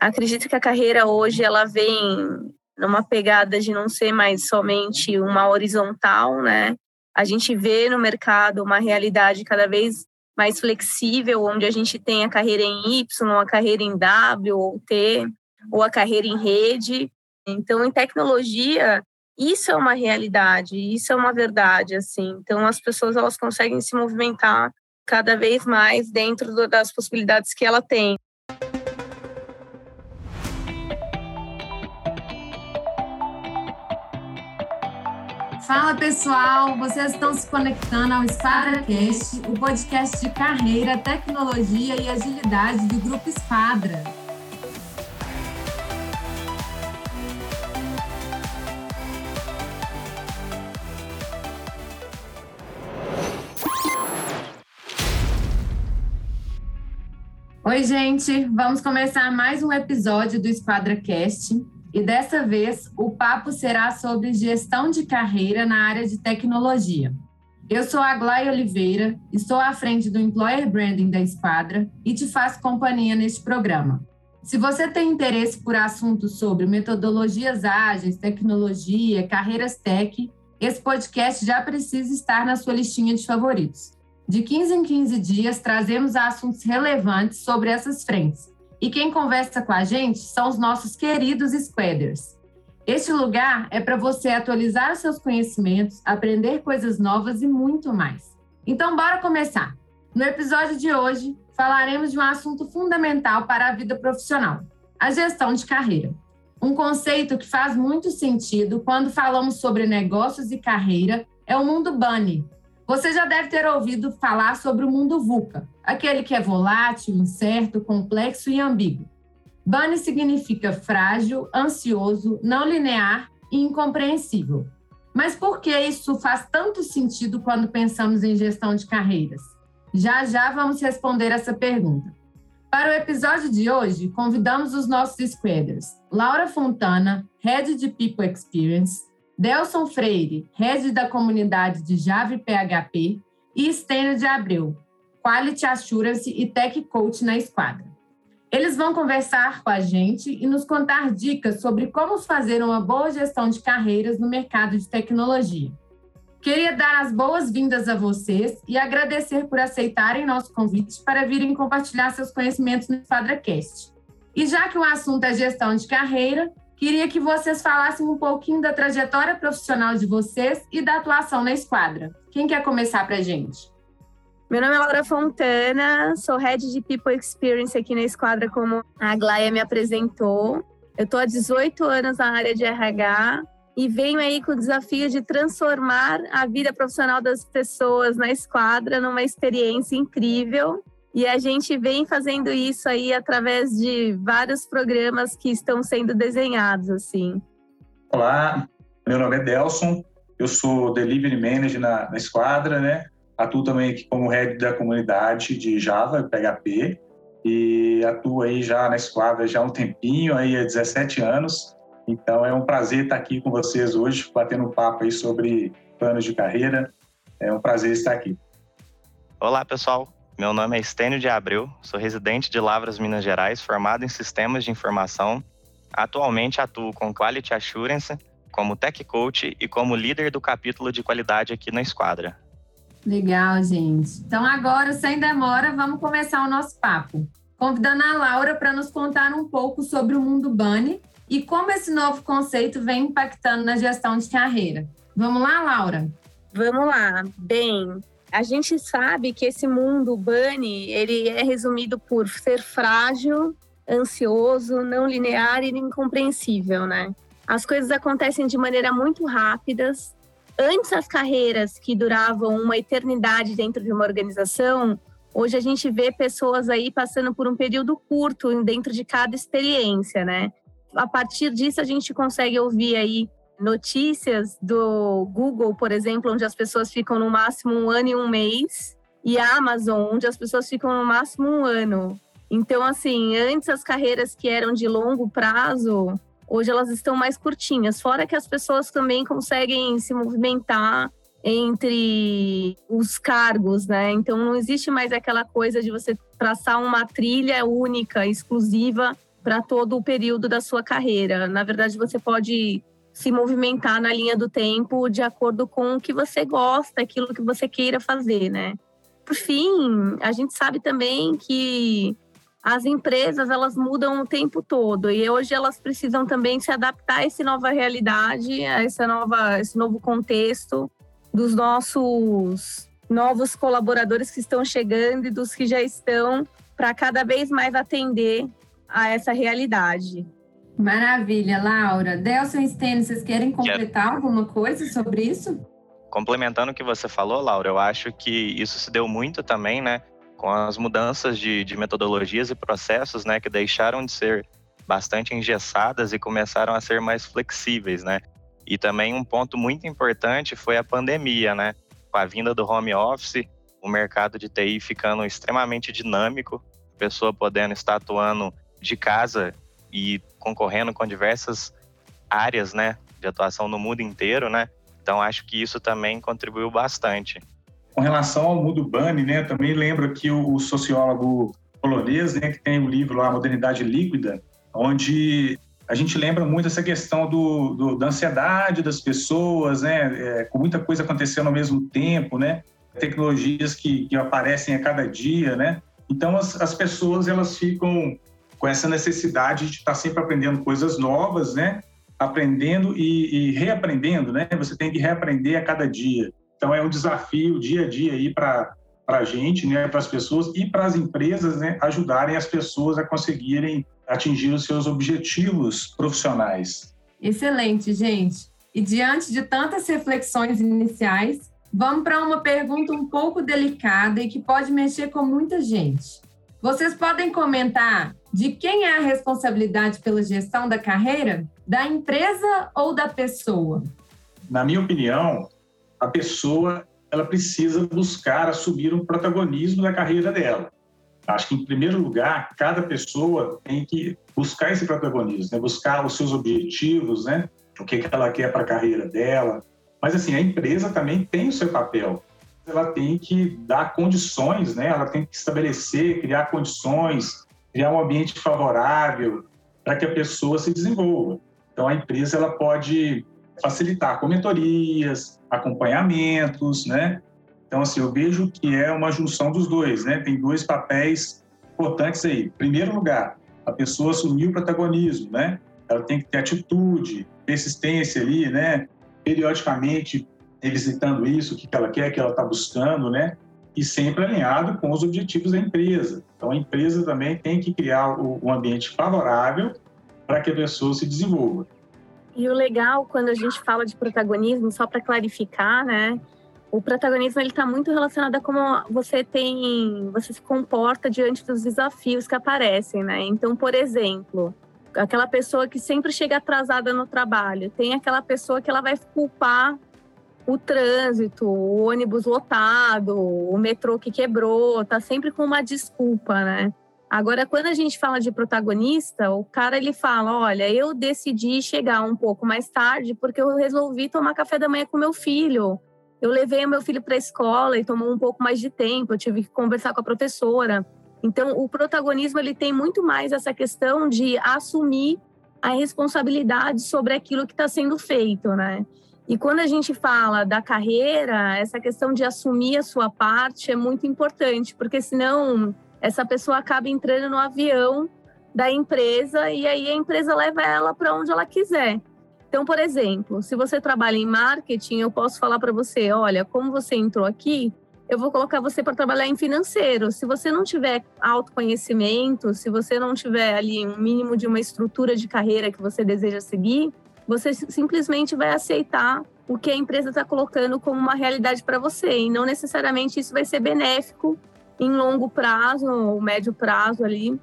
Acredito que a carreira hoje ela vem numa pegada de não ser mais somente uma horizontal, né? A gente vê no mercado uma realidade cada vez mais flexível, onde a gente tem a carreira em Y, a carreira em W ou T, ou a carreira em rede. Então, em tecnologia, isso é uma realidade, isso é uma verdade, assim. Então, as pessoas elas conseguem se movimentar cada vez mais dentro das possibilidades que ela tem. Fala pessoal, vocês estão se conectando ao SquadraCast, o podcast de carreira, tecnologia e agilidade do Grupo Esquadra. Oi, gente, vamos começar mais um episódio do SquadraCast. E dessa vez o papo será sobre gestão de carreira na área de tecnologia. Eu sou a Glória Oliveira, estou à frente do Employer Branding da Esquadra e te faço companhia neste programa. Se você tem interesse por assuntos sobre metodologias ágeis, tecnologia, carreiras tech, esse podcast já precisa estar na sua listinha de favoritos. De 15 em 15 dias, trazemos assuntos relevantes sobre essas frentes e quem conversa com a gente são os nossos queridos Squaders. Este lugar é para você atualizar seus conhecimentos, aprender coisas novas e muito mais. Então, bora começar! No episódio de hoje, falaremos de um assunto fundamental para a vida profissional: a gestão de carreira. Um conceito que faz muito sentido quando falamos sobre negócios e carreira é o mundo Bunny, você já deve ter ouvido falar sobre o mundo VUCA, aquele que é volátil, incerto, complexo e ambíguo. Bunny significa frágil, ansioso, não linear e incompreensível. Mas por que isso faz tanto sentido quando pensamos em gestão de carreiras? Já já vamos responder essa pergunta. Para o episódio de hoje, convidamos os nossos squaders, Laura Fontana, Head de People Experience, Delson Freire, Head da comunidade de Java e PHP, e Stênio de Abreu, Quality Assurance e Tech Coach na Esquadra. Eles vão conversar com a gente e nos contar dicas sobre como fazer uma boa gestão de carreiras no mercado de tecnologia. Queria dar as boas-vindas a vocês e agradecer por aceitarem nosso convite para virem compartilhar seus conhecimentos no EsquadraCast. E já que o assunto é gestão de carreira, Queria que vocês falassem um pouquinho da trajetória profissional de vocês e da atuação na esquadra. Quem quer começar para a gente? Meu nome é Laura Fontana, sou Head de People Experience aqui na esquadra, como a Glaia me apresentou. Eu estou há 18 anos na área de RH e venho aí com o desafio de transformar a vida profissional das pessoas na esquadra numa experiência incrível e a gente vem fazendo isso aí através de vários programas que estão sendo desenhados, assim. Olá, meu nome é Delson, eu sou Delivery Manager na, na Esquadra, né? Atuo também aqui como Head da comunidade de Java, PHP, e atuo aí já na Esquadra já há um tempinho, aí há 17 anos. Então é um prazer estar aqui com vocês hoje, batendo um papo aí sobre planos de carreira. É um prazer estar aqui. Olá, pessoal. Meu nome é Estênio de Abreu, sou residente de Lavras, Minas Gerais, formado em Sistemas de Informação. Atualmente atuo com Quality Assurance, como Tech Coach e como líder do capítulo de qualidade aqui na Esquadra. Legal, gente. Então agora, sem demora, vamos começar o nosso papo. Convidando a Laura para nos contar um pouco sobre o mundo Bunny e como esse novo conceito vem impactando na gestão de carreira. Vamos lá, Laura? Vamos lá. Bem, a gente sabe que esse mundo bunny, ele é resumido por ser frágil, ansioso, não linear e incompreensível, né? As coisas acontecem de maneira muito rápidas. Antes as carreiras que duravam uma eternidade dentro de uma organização, hoje a gente vê pessoas aí passando por um período curto dentro de cada experiência, né? A partir disso a gente consegue ouvir aí notícias do Google, por exemplo, onde as pessoas ficam no máximo um ano e um mês, e a Amazon, onde as pessoas ficam no máximo um ano. Então, assim, antes as carreiras que eram de longo prazo, hoje elas estão mais curtinhas. Fora que as pessoas também conseguem se movimentar entre os cargos, né? Então não existe mais aquela coisa de você traçar uma trilha única, exclusiva para todo o período da sua carreira. Na verdade, você pode se movimentar na linha do tempo de acordo com o que você gosta, aquilo que você queira fazer, né? Por fim, a gente sabe também que as empresas elas mudam o tempo todo e hoje elas precisam também se adaptar a essa nova realidade, a essa nova, esse novo contexto dos nossos novos colaboradores que estão chegando e dos que já estão para cada vez mais atender a essa realidade. Maravilha, Laura. Delson e Stênio, vocês querem completar alguma coisa sobre isso? Complementando o que você falou, Laura, eu acho que isso se deu muito também, né, com as mudanças de, de metodologias e processos, né, que deixaram de ser bastante engessadas e começaram a ser mais flexíveis, né? E também um ponto muito importante foi a pandemia, né? Com a vinda do home office, o mercado de TI ficando extremamente dinâmico, a pessoa podendo estar atuando de casa e concorrendo com diversas áreas, né, de atuação no mundo inteiro, né? Então acho que isso também contribuiu bastante. Com relação ao mundo Bunny, né, também lembro aqui o, sociólogo polonês, né, que tem o um livro lá, Modernidade Líquida, onde a gente lembra muito essa questão do, do da ansiedade das pessoas, né, é, com muita coisa acontecendo ao mesmo tempo, né, tecnologias que, que aparecem a cada dia, né. Então as, as pessoas elas ficam com essa necessidade de estar sempre aprendendo coisas novas, né? Aprendendo e, e reaprendendo, né? Você tem que reaprender a cada dia. Então é um desafio dia a dia aí para para a gente, né, para as pessoas e para as empresas, né, ajudarem as pessoas a conseguirem atingir os seus objetivos profissionais. Excelente, gente. E diante de tantas reflexões iniciais, vamos para uma pergunta um pouco delicada e que pode mexer com muita gente. Vocês podem comentar de quem é a responsabilidade pela gestão da carreira? Da empresa ou da pessoa? Na minha opinião, a pessoa ela precisa buscar assumir um protagonismo da carreira dela. Acho que, em primeiro lugar, cada pessoa tem que buscar esse protagonismo, né? buscar os seus objetivos, né? o que, que ela quer para a carreira dela. Mas, assim, a empresa também tem o seu papel. Ela tem que dar condições, né? ela tem que estabelecer, criar condições, criar um ambiente favorável para que a pessoa se desenvolva. Então, a empresa ela pode facilitar com mentorias, acompanhamentos, né? Então, assim, eu vejo que é uma junção dos dois, né? Tem dois papéis importantes aí. Em primeiro lugar, a pessoa assumir o protagonismo, né? Ela tem que ter atitude, persistência ali, né? Periodicamente revisitando isso, o que ela quer, o que ela está buscando, né? E sempre alinhado com os objetivos da empresa. Então, a empresa também tem que criar um ambiente favorável para que a pessoa se desenvolva. E o legal, quando a gente fala de protagonismo, só para clarificar, né? O protagonismo ele está muito relacionado a como você tem, você se comporta diante dos desafios que aparecem, né? Então, por exemplo, aquela pessoa que sempre chega atrasada no trabalho, tem aquela pessoa que ela vai culpar o trânsito, o ônibus lotado, o metrô que quebrou, tá sempre com uma desculpa, né? Agora, quando a gente fala de protagonista, o cara ele fala: olha, eu decidi chegar um pouco mais tarde porque eu resolvi tomar café da manhã com meu filho. Eu levei meu filho para a escola e tomou um pouco mais de tempo, eu tive que conversar com a professora. Então, o protagonismo ele tem muito mais essa questão de assumir a responsabilidade sobre aquilo que está sendo feito, né? E quando a gente fala da carreira, essa questão de assumir a sua parte é muito importante, porque senão essa pessoa acaba entrando no avião da empresa e aí a empresa leva ela para onde ela quiser. Então, por exemplo, se você trabalha em marketing, eu posso falar para você, olha, como você entrou aqui, eu vou colocar você para trabalhar em financeiro. Se você não tiver autoconhecimento, se você não tiver ali um mínimo de uma estrutura de carreira que você deseja seguir, você simplesmente vai aceitar o que a empresa está colocando como uma realidade para você e não necessariamente isso vai ser benéfico em longo prazo ou médio prazo ali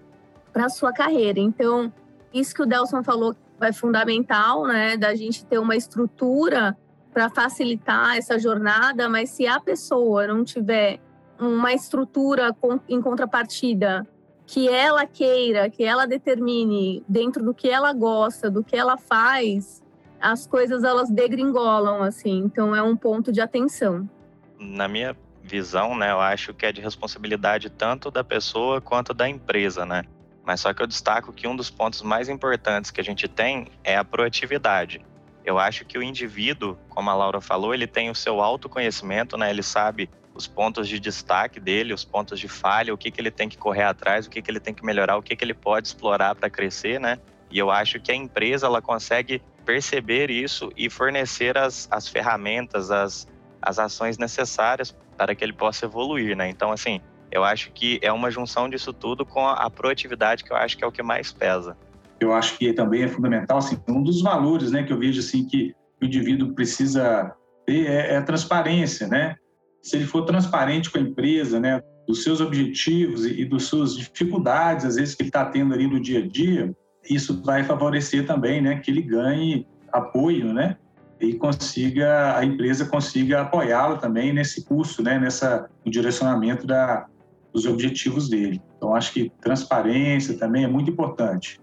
para a sua carreira. Então, isso que o Delson falou é fundamental, né, da gente ter uma estrutura para facilitar essa jornada, mas se a pessoa não tiver uma estrutura em contrapartida que ela queira, que ela determine dentro do que ela gosta, do que ela faz, as coisas elas degringolam assim. Então é um ponto de atenção. Na minha visão, né, eu acho que é de responsabilidade tanto da pessoa quanto da empresa, né? Mas só que eu destaco que um dos pontos mais importantes que a gente tem é a proatividade. Eu acho que o indivíduo, como a Laura falou, ele tem o seu autoconhecimento, né? Ele sabe os pontos de destaque dele, os pontos de falha, o que, que ele tem que correr atrás, o que, que ele tem que melhorar, o que, que ele pode explorar para crescer, né? E eu acho que a empresa ela consegue perceber isso e fornecer as, as ferramentas, as, as ações necessárias para que ele possa evoluir, né? Então, assim, eu acho que é uma junção disso tudo com a proatividade que eu acho que é o que mais pesa. Eu acho que também é fundamental, assim, um dos valores, né, que eu vejo assim que o indivíduo precisa ter é, é a transparência, né? Se ele for transparente com a empresa, né, dos seus objetivos e, e das suas dificuldades, às vezes que ele está tendo ali no dia a dia, isso vai favorecer também, né, que ele ganhe apoio, né, e consiga a empresa consiga apoiá-lo também nesse curso, né, nessa no direcionamento da dos objetivos dele. Então, acho que transparência também é muito importante.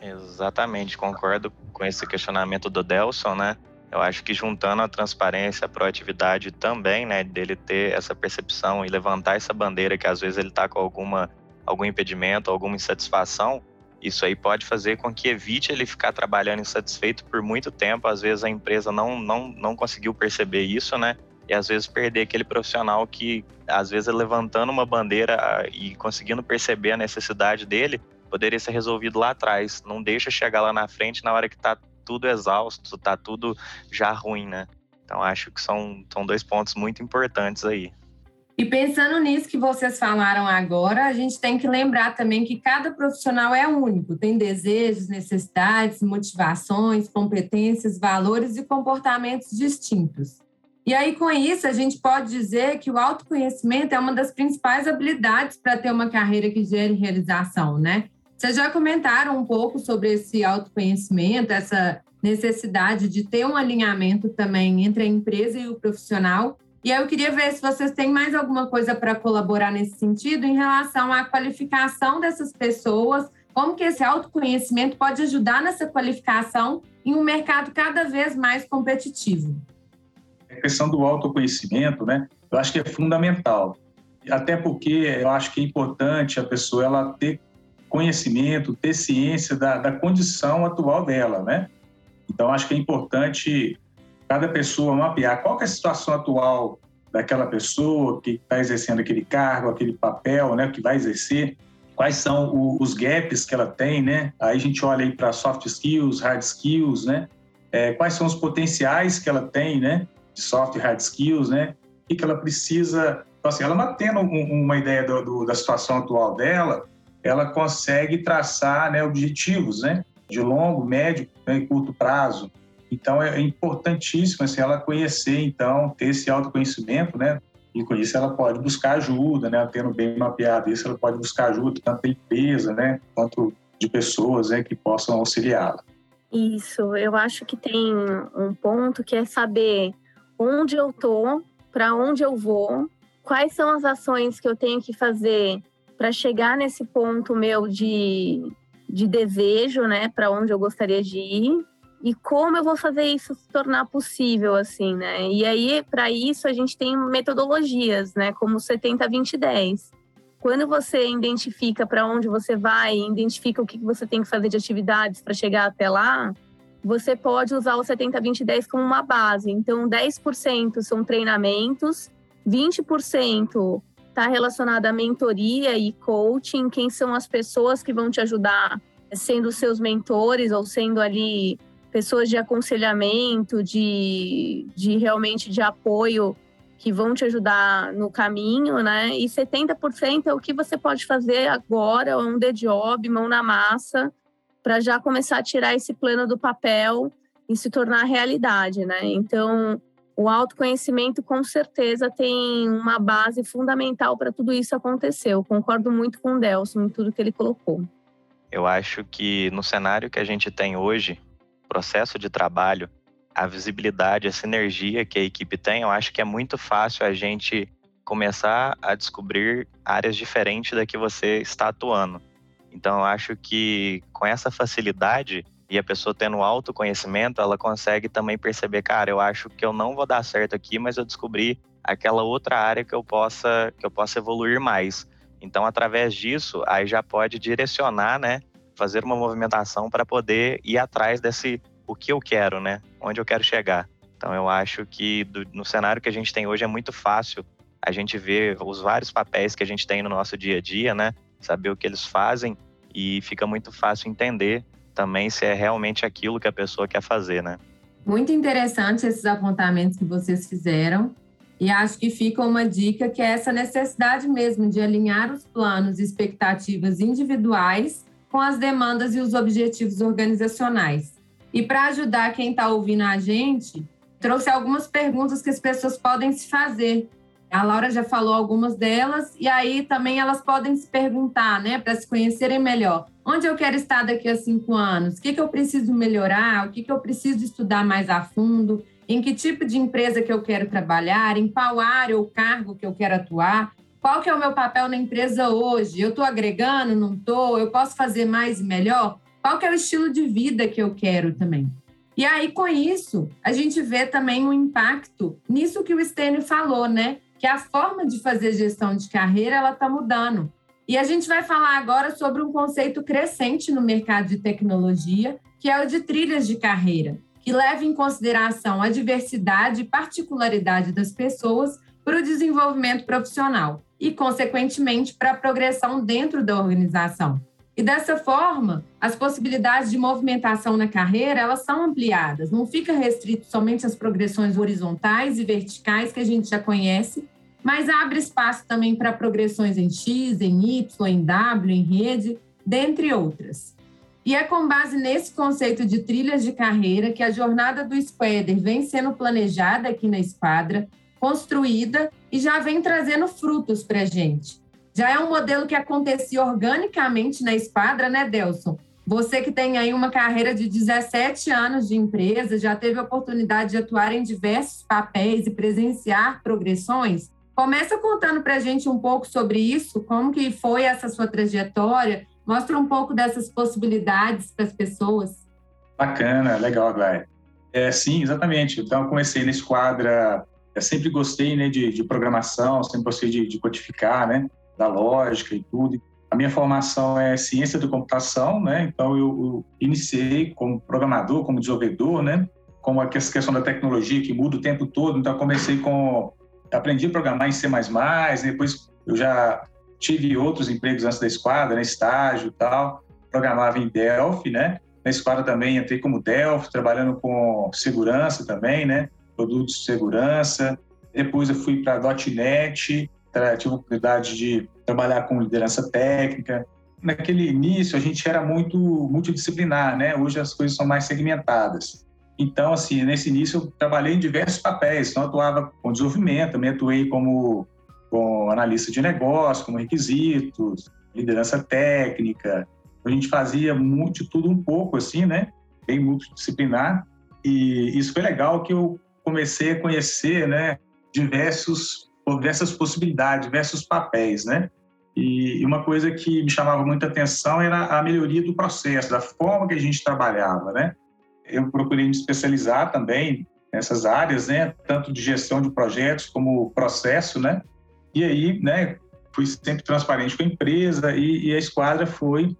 Exatamente, concordo com esse questionamento do Delson, né? Eu acho que juntando a transparência, a proatividade também, né, dele ter essa percepção e levantar essa bandeira que às vezes ele está com alguma algum impedimento, alguma insatisfação, isso aí pode fazer com que evite ele ficar trabalhando insatisfeito por muito tempo. Às vezes a empresa não não não conseguiu perceber isso, né? e às vezes perder aquele profissional que, às vezes, levantando uma bandeira ah, e conseguindo perceber a necessidade dele, poderia ser resolvido lá atrás. Não deixa chegar lá na frente na hora que está tudo exausto, está tudo já ruim, né? Então, acho que são, são dois pontos muito importantes aí. E pensando nisso que vocês falaram agora, a gente tem que lembrar também que cada profissional é único, tem desejos, necessidades, motivações, competências, valores e comportamentos distintos. E aí, com isso, a gente pode dizer que o autoconhecimento é uma das principais habilidades para ter uma carreira que gere realização, né? Vocês já comentaram um pouco sobre esse autoconhecimento, essa necessidade de ter um alinhamento também entre a empresa e o profissional. E aí eu queria ver se vocês têm mais alguma coisa para colaborar nesse sentido em relação à qualificação dessas pessoas, como que esse autoconhecimento pode ajudar nessa qualificação em um mercado cada vez mais competitivo a questão do autoconhecimento, né? Eu acho que é fundamental. Até porque eu acho que é importante a pessoa ela ter conhecimento, ter ciência da, da condição atual dela, né? Então, acho que é importante cada pessoa mapear qual é a situação atual daquela pessoa que está exercendo aquele cargo, aquele papel, né, que vai exercer, quais são o, os gaps que ela tem, né? Aí a gente olha aí para soft skills, hard skills, né? É, quais são os potenciais que ela tem, né? de soft e hard skills, né? O que ela precisa. Então, assim, ela mantendo um, uma ideia do, do, da situação atual dela, ela consegue traçar né, objetivos, né? De longo, médio né, e curto prazo. Então, é importantíssimo assim, ela conhecer, então, ter esse autoconhecimento, né? E com isso ela pode buscar ajuda, né? Tendo bem mapeado isso, ela pode buscar ajuda tanto da empresa, né? Quanto de pessoas né, que possam auxiliá-la. Isso, eu acho que tem um ponto que é saber onde eu tô, para onde eu vou, quais são as ações que eu tenho que fazer para chegar nesse ponto meu de, de desejo, né, para onde eu gostaria de ir e como eu vou fazer isso se tornar possível, assim, né? E aí, para isso, a gente tem metodologias, né, como 70, 20, 10. Quando você identifica para onde você vai, identifica o que você tem que fazer de atividades para chegar até lá, você pode usar o 70-20-10 como uma base. Então, 10% são treinamentos, 20% está relacionado à mentoria e coaching, quem são as pessoas que vão te ajudar sendo seus mentores ou sendo ali pessoas de aconselhamento, de, de realmente de apoio que vão te ajudar no caminho, né? E 70% é o que você pode fazer agora, um the job, mão na massa, para já começar a tirar esse plano do papel e se tornar realidade, né? Então, o autoconhecimento com certeza tem uma base fundamental para tudo isso acontecer. Eu concordo muito com o Delson em tudo que ele colocou. Eu acho que no cenário que a gente tem hoje, processo de trabalho, a visibilidade, a sinergia que a equipe tem, eu acho que é muito fácil a gente começar a descobrir áreas diferentes da que você está atuando. Então, eu acho que com essa facilidade e a pessoa tendo autoconhecimento, ela consegue também perceber, cara, eu acho que eu não vou dar certo aqui, mas eu descobri aquela outra área que eu possa que eu possa evoluir mais. Então, através disso, aí já pode direcionar, né? Fazer uma movimentação para poder ir atrás desse o que eu quero, né? Onde eu quero chegar. Então, eu acho que do, no cenário que a gente tem hoje é muito fácil a gente ver os vários papéis que a gente tem no nosso dia a dia, né? Saber o que eles fazem e fica muito fácil entender também se é realmente aquilo que a pessoa quer fazer, né? Muito interessante esses apontamentos que vocês fizeram. E acho que fica uma dica que é essa necessidade mesmo de alinhar os planos e expectativas individuais com as demandas e os objetivos organizacionais. E para ajudar quem está ouvindo a gente, trouxe algumas perguntas que as pessoas podem se fazer. A Laura já falou algumas delas, e aí também elas podem se perguntar, né, para se conhecerem melhor. Onde eu quero estar daqui a cinco anos? O que, que eu preciso melhorar? O que, que eu preciso estudar mais a fundo? em que tipo de empresa que eu quero trabalhar, em qual área ou cargo que eu quero atuar, qual que é o meu papel na empresa hoje, eu estou agregando, não estou, eu posso fazer mais e melhor, qual que é o estilo de vida que eu quero também. E aí, com isso, a gente vê também um impacto nisso que o Stênio falou, né? Que a forma de fazer gestão de carreira, ela está mudando. E a gente vai falar agora sobre um conceito crescente no mercado de tecnologia, que é o de trilhas de carreira que leve em consideração a diversidade e particularidade das pessoas para o desenvolvimento profissional e, consequentemente, para a progressão dentro da organização. E dessa forma, as possibilidades de movimentação na carreira, elas são ampliadas, não fica restrito somente às progressões horizontais e verticais que a gente já conhece, mas abre espaço também para progressões em X, em Y, em W, em rede, dentre outras. E é com base nesse conceito de trilhas de carreira que a jornada do Squader vem sendo planejada aqui na Esquadra, construída e já vem trazendo frutos para a gente. Já é um modelo que acontecia organicamente na Esquadra, né, Delson? Você que tem aí uma carreira de 17 anos de empresa, já teve a oportunidade de atuar em diversos papéis e presenciar progressões. Começa contando para a gente um pouco sobre isso, como que foi essa sua trajetória Mostra um pouco dessas possibilidades para as pessoas. Bacana, legal, Glória. É, sim, exatamente. Então, comecei na esquadra, eu sempre gostei né, de, de programação, sempre gostei de, de, codificar, né, da lógica e tudo. A minha formação é ciência da computação, né, então eu, eu iniciei como programador, como desenvolvedor, né, como a questão da tecnologia que muda o tempo todo, então comecei com... Aprendi a programar em C++, depois eu já tive outros empregos antes da esquadra, né, estágio tal, programava em Delphi, né? Na esquadra também entrei como Delphi, trabalhando com segurança também, né? Produtos de segurança. Depois eu fui para .NET, tive a oportunidade de trabalhar com liderança técnica. Naquele início a gente era muito multidisciplinar, né? Hoje as coisas são mais segmentadas. Então, assim, nesse início eu trabalhei em diversos papéis. Então, eu atuava com desenvolvimento, também atuei como com analista de negócio, como requisitos, liderança técnica. A gente fazia muito tudo um pouco, assim, né? Bem multidisciplinar. E isso foi legal que eu comecei a conhecer, né? Diversos, diversas possibilidades, diversos papéis, né? E uma coisa que me chamava muita atenção era a melhoria do processo, da forma que a gente trabalhava, né? Eu procurei me especializar também nessas áreas, né? Tanto de gestão de projetos como processo, né? E aí, né, fui sempre transparente com a empresa e, e a esquadra foi,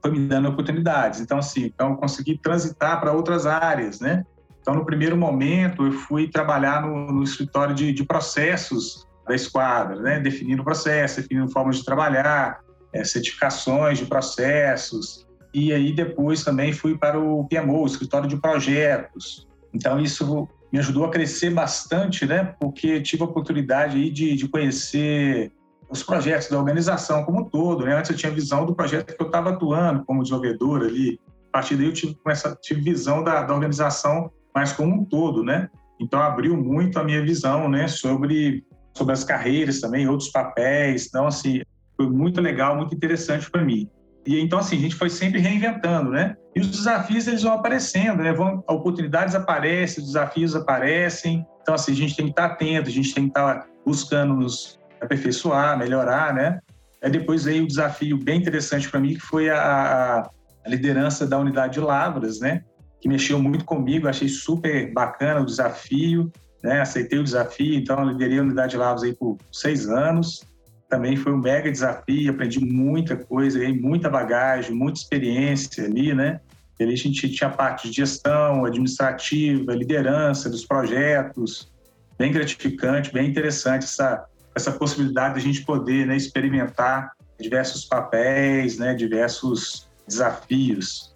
foi me dando oportunidades. Então, assim, então consegui transitar para outras áreas, né? Então, no primeiro momento, eu fui trabalhar no, no escritório de, de, processos da esquadra, né? definindo processo, definindo formas de trabalhar, é, certificações de processos. E aí, depois, também fui para o PMO, o escritório de projetos. Então, isso me ajudou a crescer bastante, né? Porque tive a oportunidade aí de, de conhecer os projetos da organização como um todo, né? Antes eu tinha visão do projeto que eu estava atuando como desenvolvedor ali. A partir daí eu tive, tive visão da, da organização mais como um todo, né? Então abriu muito a minha visão, né? Sobre sobre as carreiras também, outros papéis. Então assim foi muito legal, muito interessante para mim. E então assim a gente foi sempre reinventando, né? E os desafios eles vão aparecendo, né? Vão, oportunidades aparecem, desafios aparecem. Então, assim, a gente tem que estar atento, a gente tem que estar buscando nos aperfeiçoar, melhorar, né? Aí depois veio o desafio bem interessante para mim, que foi a, a, liderança da unidade de Lavras, né? Que mexeu muito comigo, achei super bacana o desafio, né? Aceitei o desafio, então liderei a unidade de Lavras aí por seis anos. também foi um mega desafio, aprendi muita coisa, ganhei muita bagagem, muita experiência ali, né? Ali a gente tinha parte de gestão, administrativa, liderança dos projetos, bem gratificante, bem interessante essa, essa possibilidade de a gente poder né, experimentar diversos papéis, né, diversos desafios.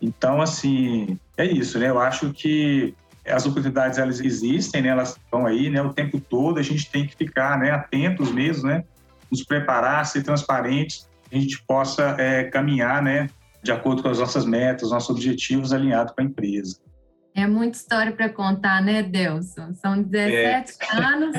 Então, assim, é isso, né? Eu acho que as oportunidades elas existem, né? Elas estão aí, né? O tempo todo a gente tem que ficar, né? Atentos mesmo, né? Nos preparar, ser transparentes, a gente possa é, caminhar, né? De acordo com as nossas metas, nossos objetivos alinhados com a empresa. É muita história para contar, né, Delson? São 17 é. anos.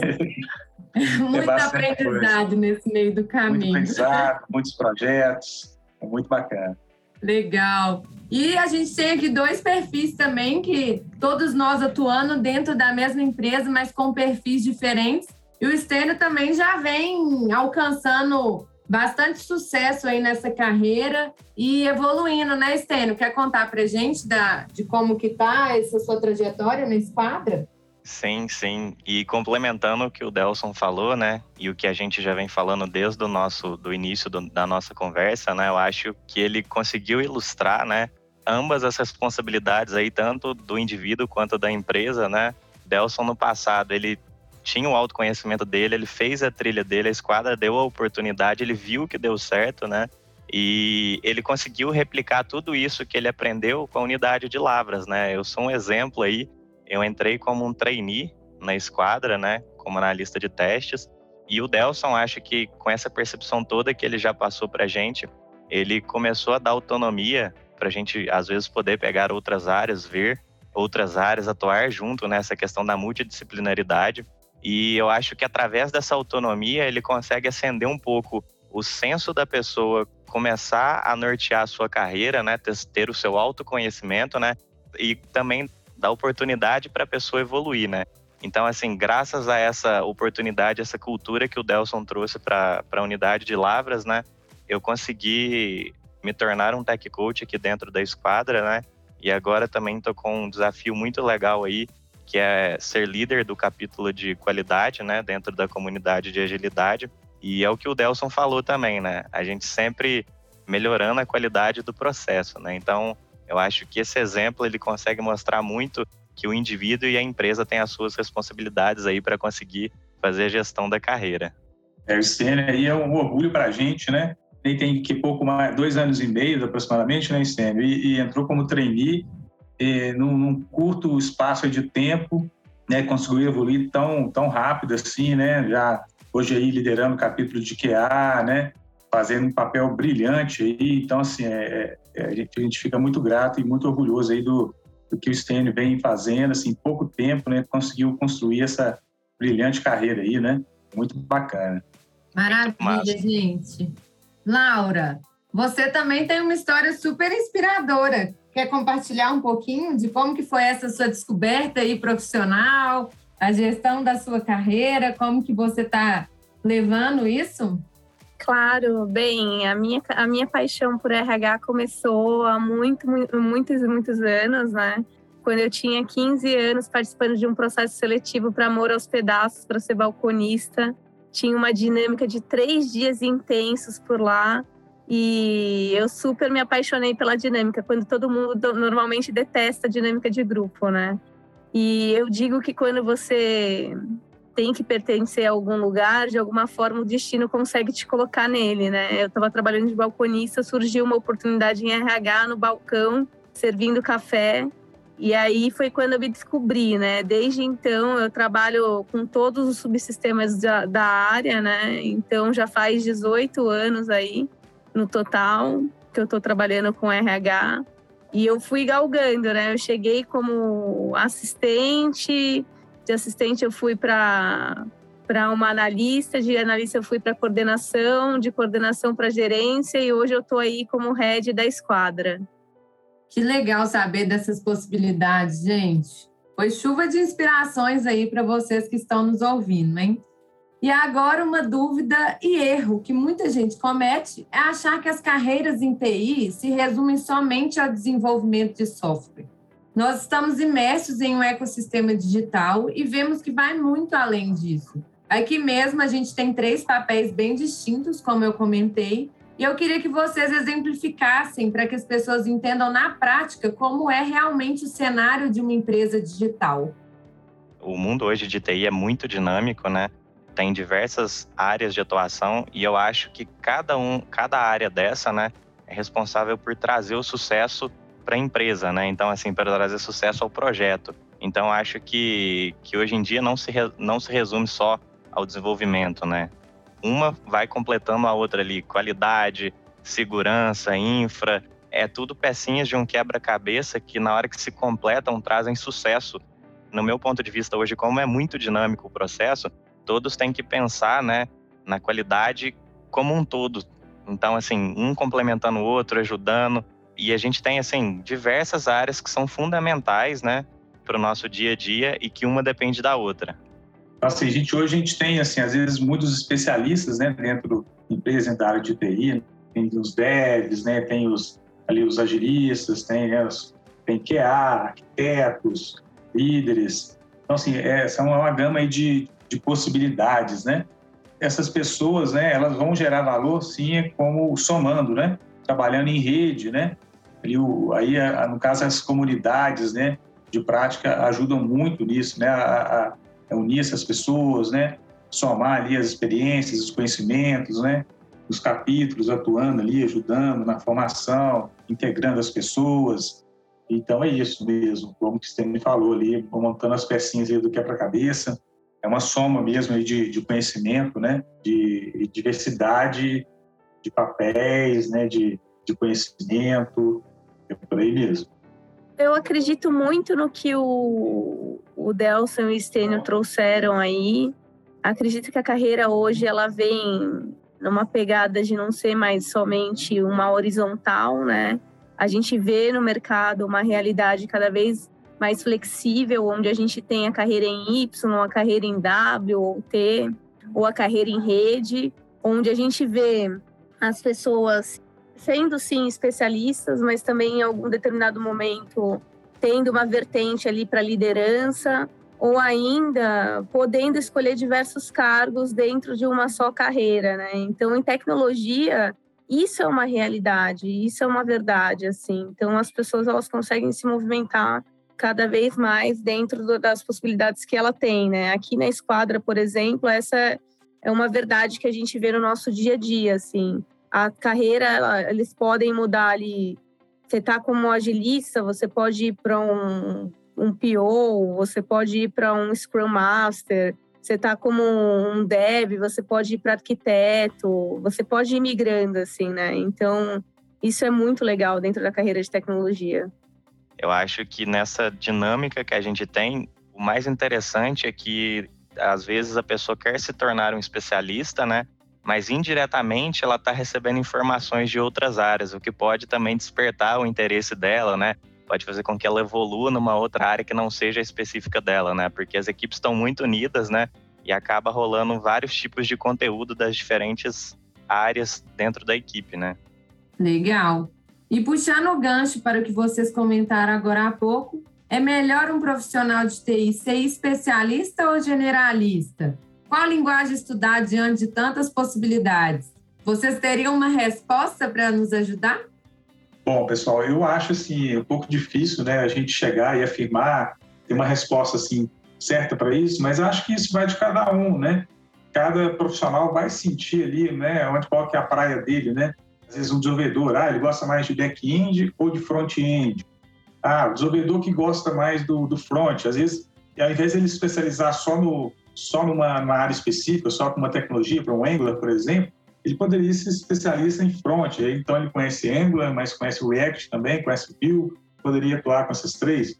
muito é aprendizado coisa. nesse meio do caminho. Muito aprendizado, muitos projetos, é muito bacana. Legal. E a gente tem aqui dois perfis também, que todos nós atuando dentro da mesma empresa, mas com perfis diferentes. E o Stênio também já vem alcançando bastante sucesso aí nessa carreira e evoluindo, né, Stênio? Quer contar pra gente da, de como que tá essa sua trajetória na esquadra? Sim, sim. E complementando o que o Delson falou, né, e o que a gente já vem falando desde o nosso do início do, da nossa conversa, né, eu acho que ele conseguiu ilustrar, né, ambas as responsabilidades aí tanto do indivíduo quanto da empresa, né? Delson no passado, ele tinha o autoconhecimento dele, ele fez a trilha dele, a esquadra deu a oportunidade, ele viu que deu certo, né? E ele conseguiu replicar tudo isso que ele aprendeu com a unidade de Lavras, né? Eu sou um exemplo aí eu entrei como um trainee na esquadra, né, como analista de testes, e o Delson acha que com essa percepção toda que ele já passou para a gente, ele começou a dar autonomia para a gente, às vezes, poder pegar outras áreas, ver outras áreas, atuar junto nessa questão da multidisciplinaridade. E eu acho que através dessa autonomia ele consegue acender um pouco o senso da pessoa, começar a nortear a sua carreira, né, ter, ter o seu autoconhecimento, né, e também dar oportunidade para a pessoa evoluir, né? Então, assim, graças a essa oportunidade, essa cultura que o Delson trouxe para a unidade de Lavras, né? Eu consegui me tornar um tech coach aqui dentro da esquadra, né? E agora também estou com um desafio muito legal aí, que é ser líder do capítulo de qualidade, né? Dentro da comunidade de agilidade. E é o que o Delson falou também, né? A gente sempre melhorando a qualidade do processo, né? Então, eu acho que esse exemplo ele consegue mostrar muito que o indivíduo e a empresa têm as suas responsabilidades aí para conseguir fazer a gestão da carreira. É, o Stênio aí é um orgulho para a gente, né? Ele tem que pouco mais, dois anos e meio aproximadamente, né, Stênio? E, e entrou como trainee e, num, num, curto espaço de tempo, né? Conseguiu evoluir tão, tão rápido assim, né? Já hoje aí liderando o capítulo de QA, né? Fazendo um papel brilhante aí. Então, assim, é, é, a, gente, a gente fica muito grato e muito orgulhoso aí do, do que o Stênio vem fazendo, assim, em pouco tempo, né, conseguiu construir essa brilhante carreira aí, né? Muito bacana. Maravilha, gente. Laura, você também tem uma história super inspiradora. Quer compartilhar um pouquinho de como que foi essa sua descoberta aí profissional, a gestão da sua carreira, como que você está levando isso? Claro, bem, a minha, a minha paixão por RH começou há muito, muito, muitos muitos anos, né? Quando eu tinha 15 anos, participando de um processo seletivo para Amor aos Pedaços, para ser balconista. Tinha uma dinâmica de três dias intensos por lá. E eu super me apaixonei pela dinâmica, quando todo mundo normalmente detesta a dinâmica de grupo, né? E eu digo que quando você tem que pertencer a algum lugar, de alguma forma o destino consegue te colocar nele, né? Eu estava trabalhando de balconista, surgiu uma oportunidade em RH no balcão, servindo café, e aí foi quando eu me descobri, né? Desde então eu trabalho com todos os subsistemas da, da área, né? Então já faz 18 anos aí no total que eu estou trabalhando com RH. E eu fui galgando, né? Eu cheguei como assistente, de assistente eu fui para para uma analista, de analista eu fui para coordenação, de coordenação para gerência e hoje eu estou aí como head da esquadra. Que legal saber dessas possibilidades, gente. Foi chuva de inspirações aí para vocês que estão nos ouvindo, hein? E agora uma dúvida e erro que muita gente comete é achar que as carreiras em TI se resumem somente ao desenvolvimento de software. Nós estamos imersos em um ecossistema digital e vemos que vai muito além disso. Aqui mesmo a gente tem três papéis bem distintos, como eu comentei, e eu queria que vocês exemplificassem para que as pessoas entendam na prática como é realmente o cenário de uma empresa digital. O mundo hoje de TI é muito dinâmico, né? Tem diversas áreas de atuação e eu acho que cada um, cada área dessa, né, é responsável por trazer o sucesso para a empresa, né? Então, assim, para trazer sucesso ao projeto. Então, acho que, que hoje em dia não se, não se resume só ao desenvolvimento, né? Uma vai completando a outra ali, qualidade, segurança, infra, é tudo pecinhas de um quebra-cabeça que na hora que se completam trazem sucesso. No meu ponto de vista hoje, como é muito dinâmico o processo, todos têm que pensar, né, na qualidade como um todo. Então, assim, um complementando o outro, ajudando. E a gente tem, assim, diversas áreas que são fundamentais, né, para o nosso dia a dia e que uma depende da outra. Assim, a gente, hoje a gente tem, assim, às vezes, muitos especialistas né, dentro da empresa, da área de TI. Tem os devs, né, tem os, ali os agilistas, tem, né, os, tem QA, arquitetos, líderes. Então, assim, é, são uma gama de, de possibilidades, né? Essas pessoas, né, elas vão gerar valor, sim, como somando, né? Trabalhando em rede, né? Ali, o, aí, no caso, as comunidades, né, de prática ajudam muito nisso, né? A, a, é unir essas pessoas, né? Somar ali as experiências, os conhecimentos, né? Os capítulos atuando ali, ajudando na formação, integrando as pessoas. Então é isso mesmo, como o Stênio falou ali, montando as pecinhas do quebra-cabeça. É uma soma mesmo de, de conhecimento, né? De, de diversidade de papéis, né? De, de conhecimento, é por aí mesmo. Eu acredito muito no que o, o Delson e o Stênio trouxeram aí. Acredito que a carreira hoje ela vem numa pegada de não ser mais somente uma horizontal, né? A gente vê no mercado uma realidade cada vez mais flexível, onde a gente tem a carreira em Y, a carreira em W ou T, ou a carreira em rede, onde a gente vê as pessoas sendo sim especialistas, mas também em algum determinado momento tendo uma vertente ali para liderança, ou ainda podendo escolher diversos cargos dentro de uma só carreira, né? Então, em tecnologia, isso é uma realidade, isso é uma verdade, assim. Então, as pessoas elas conseguem se movimentar cada vez mais dentro das possibilidades que ela tem, né? Aqui na esquadra, por exemplo, essa é uma verdade que a gente vê no nosso dia a dia, assim a carreira, eles podem mudar ali. Você está como agilista, você pode ir para um, um PO, você pode ir para um Scrum Master, você está como um dev, você pode ir para arquiteto, você pode ir migrando, assim, né? Então, isso é muito legal dentro da carreira de tecnologia. Eu acho que nessa dinâmica que a gente tem, o mais interessante é que às vezes a pessoa quer se tornar um especialista, né? Mas indiretamente ela está recebendo informações de outras áreas, o que pode também despertar o interesse dela, né? Pode fazer com que ela evolua numa outra área que não seja específica dela, né? Porque as equipes estão muito unidas, né? E acaba rolando vários tipos de conteúdo das diferentes áreas dentro da equipe, né? Legal. E puxando o gancho para o que vocês comentaram agora há pouco, é melhor um profissional de TI ser especialista ou generalista? Qual linguagem estudar diante de tantas possibilidades? Vocês teriam uma resposta para nos ajudar? Bom, pessoal, eu acho assim um pouco difícil, né, a gente chegar e afirmar ter uma resposta assim certa para isso, mas acho que isso vai de cada um, né? Cada profissional vai sentir ali, né, onde qual que é a praia dele, né? Às vezes um desenvolvedor, ah, ele gosta mais de back-end ou de front-end. Ah, o desenvolvedor que gosta mais do, do front, às vezes, ao invés de ele especializar só no só numa, numa área específica, só com uma tecnologia, para um Angular, por exemplo, ele poderia ser especialista em front. Então, ele conhece Angular, mas conhece React também, conhece Vue, poderia atuar com essas três.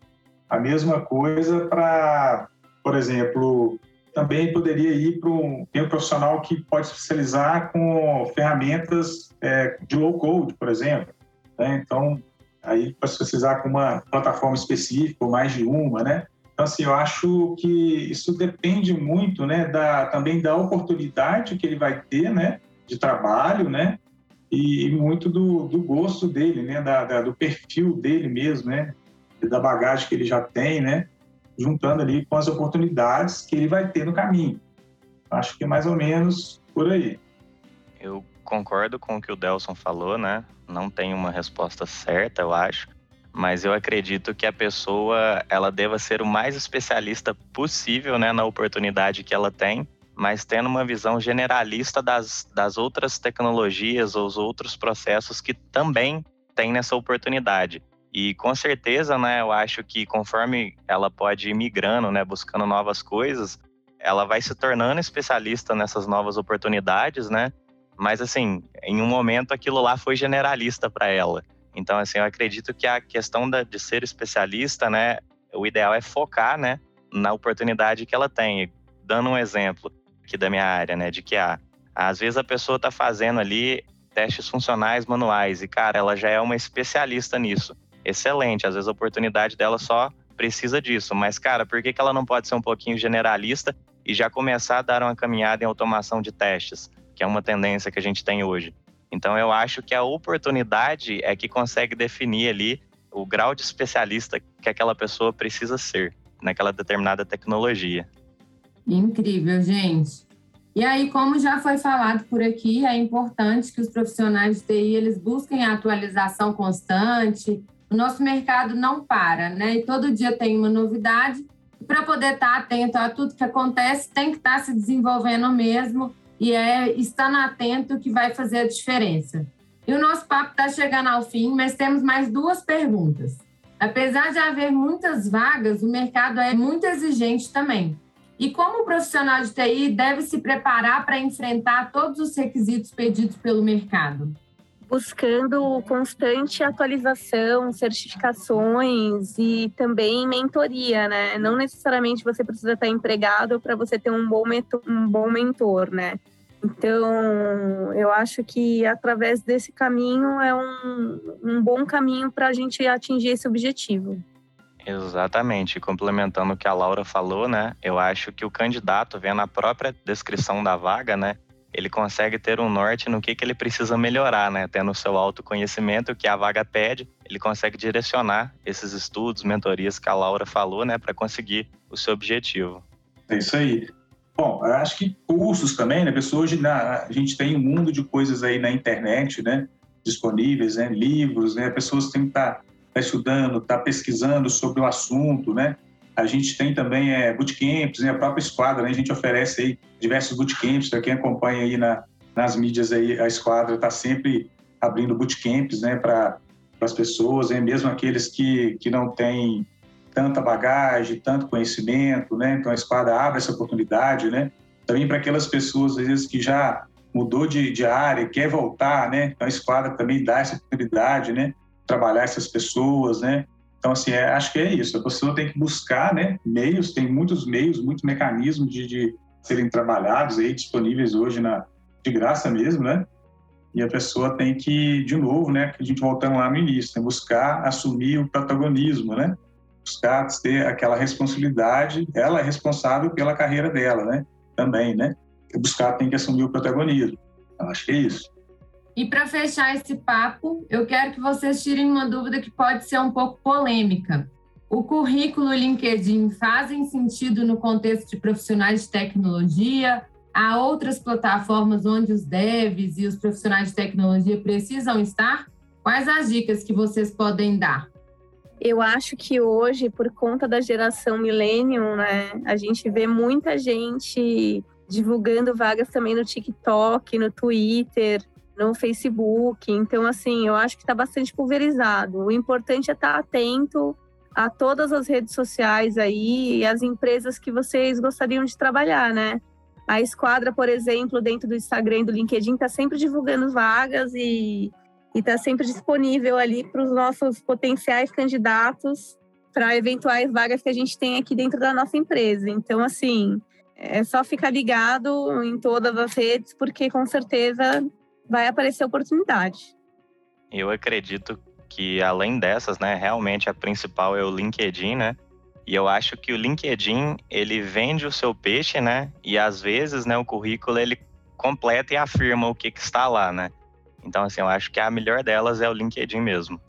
A mesma coisa para, por exemplo, também poderia ir para um, um profissional que pode especializar com ferramentas é, de low code, por exemplo. Né? Então, aí se especializar com uma plataforma específica ou mais de uma, né? Então, assim, eu acho que isso depende muito, né, da, também da oportunidade que ele vai ter, né, de trabalho, né, e, muito do, do gosto dele, né, da, da, do perfil dele mesmo, né, da bagagem que ele já tem, né, juntando ali com as oportunidades que ele vai ter no caminho. Acho que é mais ou menos por aí. Eu concordo com o que o Delson falou, né? Não tem uma resposta certa, eu acho mas eu acredito que a pessoa ela deva ser o mais especialista possível né, na oportunidade que ela tem, mas tendo uma visão generalista das, das outras tecnologias ou os outros processos que também tem nessa oportunidade. E com certeza, né, eu acho que conforme ela pode ir migrando, né, buscando novas coisas, ela vai se tornando especialista nessas novas oportunidades, né? Mas assim, em um momento aquilo lá foi generalista para ela. Então, assim, eu acredito que a questão da, de ser especialista, né, o ideal é focar, né, na oportunidade que ela tem. Dando um exemplo aqui da minha área, né, de que ah, às vezes a pessoa está fazendo ali testes funcionais manuais e, cara, ela já é uma especialista nisso. Excelente, às vezes a oportunidade dela só precisa disso, mas, cara, por que, que ela não pode ser um pouquinho generalista e já começar a dar uma caminhada em automação de testes, que é uma tendência que a gente tem hoje? Então eu acho que a oportunidade é que consegue definir ali o grau de especialista que aquela pessoa precisa ser naquela determinada tecnologia. Incrível, gente. E aí, como já foi falado por aqui, é importante que os profissionais de TI eles busquem a atualização constante. O nosso mercado não para, né? E todo dia tem uma novidade. Para poder estar atento a tudo que acontece, tem que estar se desenvolvendo mesmo e é estando atento que vai fazer a diferença. E o nosso papo está chegando ao fim, mas temos mais duas perguntas. Apesar de haver muitas vagas, o mercado é muito exigente também. E como o profissional de TI deve se preparar para enfrentar todos os requisitos pedidos pelo mercado? Buscando constante atualização, certificações e também mentoria, né? Não necessariamente você precisa estar empregado para você ter um bom, um bom mentor, né? Então, eu acho que através desse caminho é um, um bom caminho para a gente atingir esse objetivo. Exatamente, complementando o que a Laura falou, né? Eu acho que o candidato, vendo a própria descrição da vaga, né? Ele consegue ter um norte no que, que ele precisa melhorar, né? Tendo o seu autoconhecimento, o que a vaga pede, ele consegue direcionar esses estudos, mentorias que a Laura falou, né? Para conseguir o seu objetivo. É isso aí. Bom, acho que cursos também, né? Pessoas, hoje na, a gente tem um mundo de coisas aí na internet, né? Disponíveis, né? Livros, né? Pessoas têm que estar tá, tá estudando, estar tá pesquisando sobre o assunto, né? A gente tem também é, bootcamps, né? A própria esquadra, né? A gente oferece aí diversos bootcamps para quem acompanha aí na, nas mídias aí, a esquadra está sempre abrindo bootcamps, né? Para as pessoas, né? mesmo aqueles que, que não têm tanta bagagem, tanto conhecimento, né? Então a espada abre essa oportunidade, né? Também para aquelas pessoas às vezes que já mudou de, de área, quer voltar, né? Então a espada também dá essa oportunidade, né? Trabalhar essas pessoas, né? Então assim, é, acho que é isso. A pessoa tem que buscar, né? Meios, tem muitos meios, muitos mecanismos de, de serem trabalhados aí disponíveis hoje na de graça mesmo, né? E a pessoa tem que, de novo, né? Que a gente voltando lá no início, né? buscar assumir o protagonismo, né? buscar ter aquela responsabilidade, ela é responsável pela carreira dela, né? Também, né? Buscar tem que assumir o protagonismo. Eu acho que é isso. E para fechar esse papo, eu quero que vocês tirem uma dúvida que pode ser um pouco polêmica. O currículo LinkedIn fazem sentido no contexto de profissionais de tecnologia? Há outras plataformas onde os devs e os profissionais de tecnologia precisam estar? Quais as dicas que vocês podem dar? Eu acho que hoje, por conta da geração millennium, né, a gente vê muita gente divulgando vagas também no TikTok, no Twitter, no Facebook. Então, assim, eu acho que está bastante pulverizado. O importante é estar atento a todas as redes sociais aí e as empresas que vocês gostariam de trabalhar, né? A Esquadra, por exemplo, dentro do Instagram e do LinkedIn, está sempre divulgando vagas e e está sempre disponível ali para os nossos potenciais candidatos para eventuais vagas que a gente tem aqui dentro da nossa empresa. Então, assim, é só ficar ligado em todas as redes, porque com certeza vai aparecer oportunidade. Eu acredito que além dessas, né, realmente a principal é o LinkedIn, né? E eu acho que o LinkedIn, ele vende o seu peixe, né? E às vezes, né, o currículo ele completa e afirma o que, que está lá, né? Então, assim, eu acho que a melhor delas é o LinkedIn mesmo.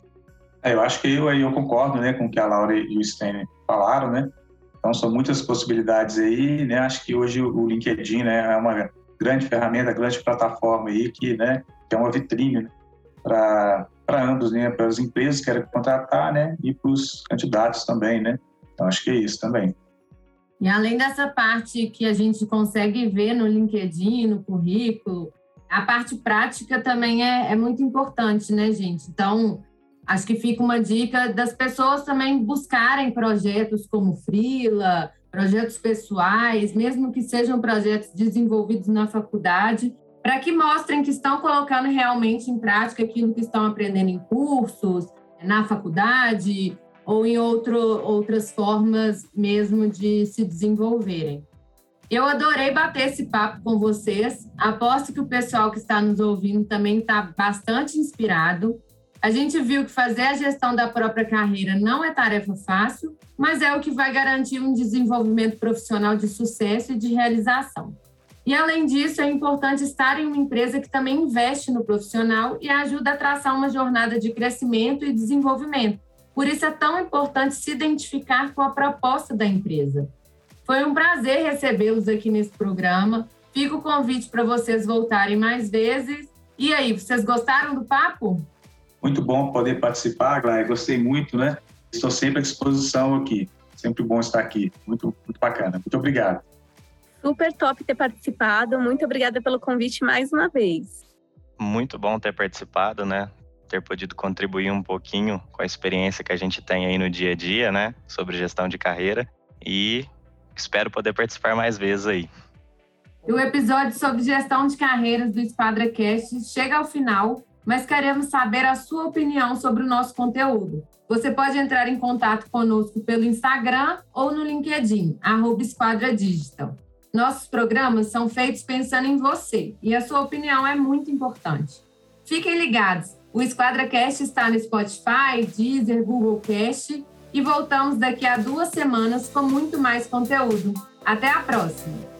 É, eu acho que eu, eu concordo né, com o que a Laura e o Sten falaram, né? Então, são muitas possibilidades aí, né? Acho que hoje o LinkedIn né, é uma grande ferramenta, grande plataforma aí que, né, que é uma vitrine né, para ambos, né? Para as empresas que querem contratar, né? E para os candidatos também, né? Então, acho que é isso também. E além dessa parte que a gente consegue ver no LinkedIn, no currículo, a parte prática também é, é muito importante, né, gente? Então, acho que fica uma dica das pessoas também buscarem projetos como Freela, projetos pessoais, mesmo que sejam projetos desenvolvidos na faculdade, para que mostrem que estão colocando realmente em prática aquilo que estão aprendendo em cursos, na faculdade ou em outro, outras formas mesmo de se desenvolverem. Eu adorei bater esse papo com vocês. Aposto que o pessoal que está nos ouvindo também está bastante inspirado. A gente viu que fazer a gestão da própria carreira não é tarefa fácil, mas é o que vai garantir um desenvolvimento profissional de sucesso e de realização. E, além disso, é importante estar em uma empresa que também investe no profissional e ajuda a traçar uma jornada de crescimento e desenvolvimento. Por isso, é tão importante se identificar com a proposta da empresa. Foi um prazer recebê-los aqui nesse programa. Fica o convite para vocês voltarem mais vezes. E aí, vocês gostaram do papo? Muito bom poder participar, Glória. Gostei muito, né? Estou sempre à disposição aqui. Sempre bom estar aqui. Muito, muito bacana. Muito obrigado. Super top ter participado. Muito obrigada pelo convite mais uma vez. Muito bom ter participado, né? Ter podido contribuir um pouquinho com a experiência que a gente tem aí no dia a dia, né? Sobre gestão de carreira. E espero poder participar mais vezes aí. O episódio sobre gestão de carreiras do EsquadraCast chega ao final, mas queremos saber a sua opinião sobre o nosso conteúdo. Você pode entrar em contato conosco pelo Instagram ou no LinkedIn, Esquadra Digital. Nossos programas são feitos pensando em você e a sua opinião é muito importante. Fiquem ligados, o EsquadraCast está no Spotify, Deezer, Google Cast e voltamos daqui a duas semanas com muito mais conteúdo. Até a próxima!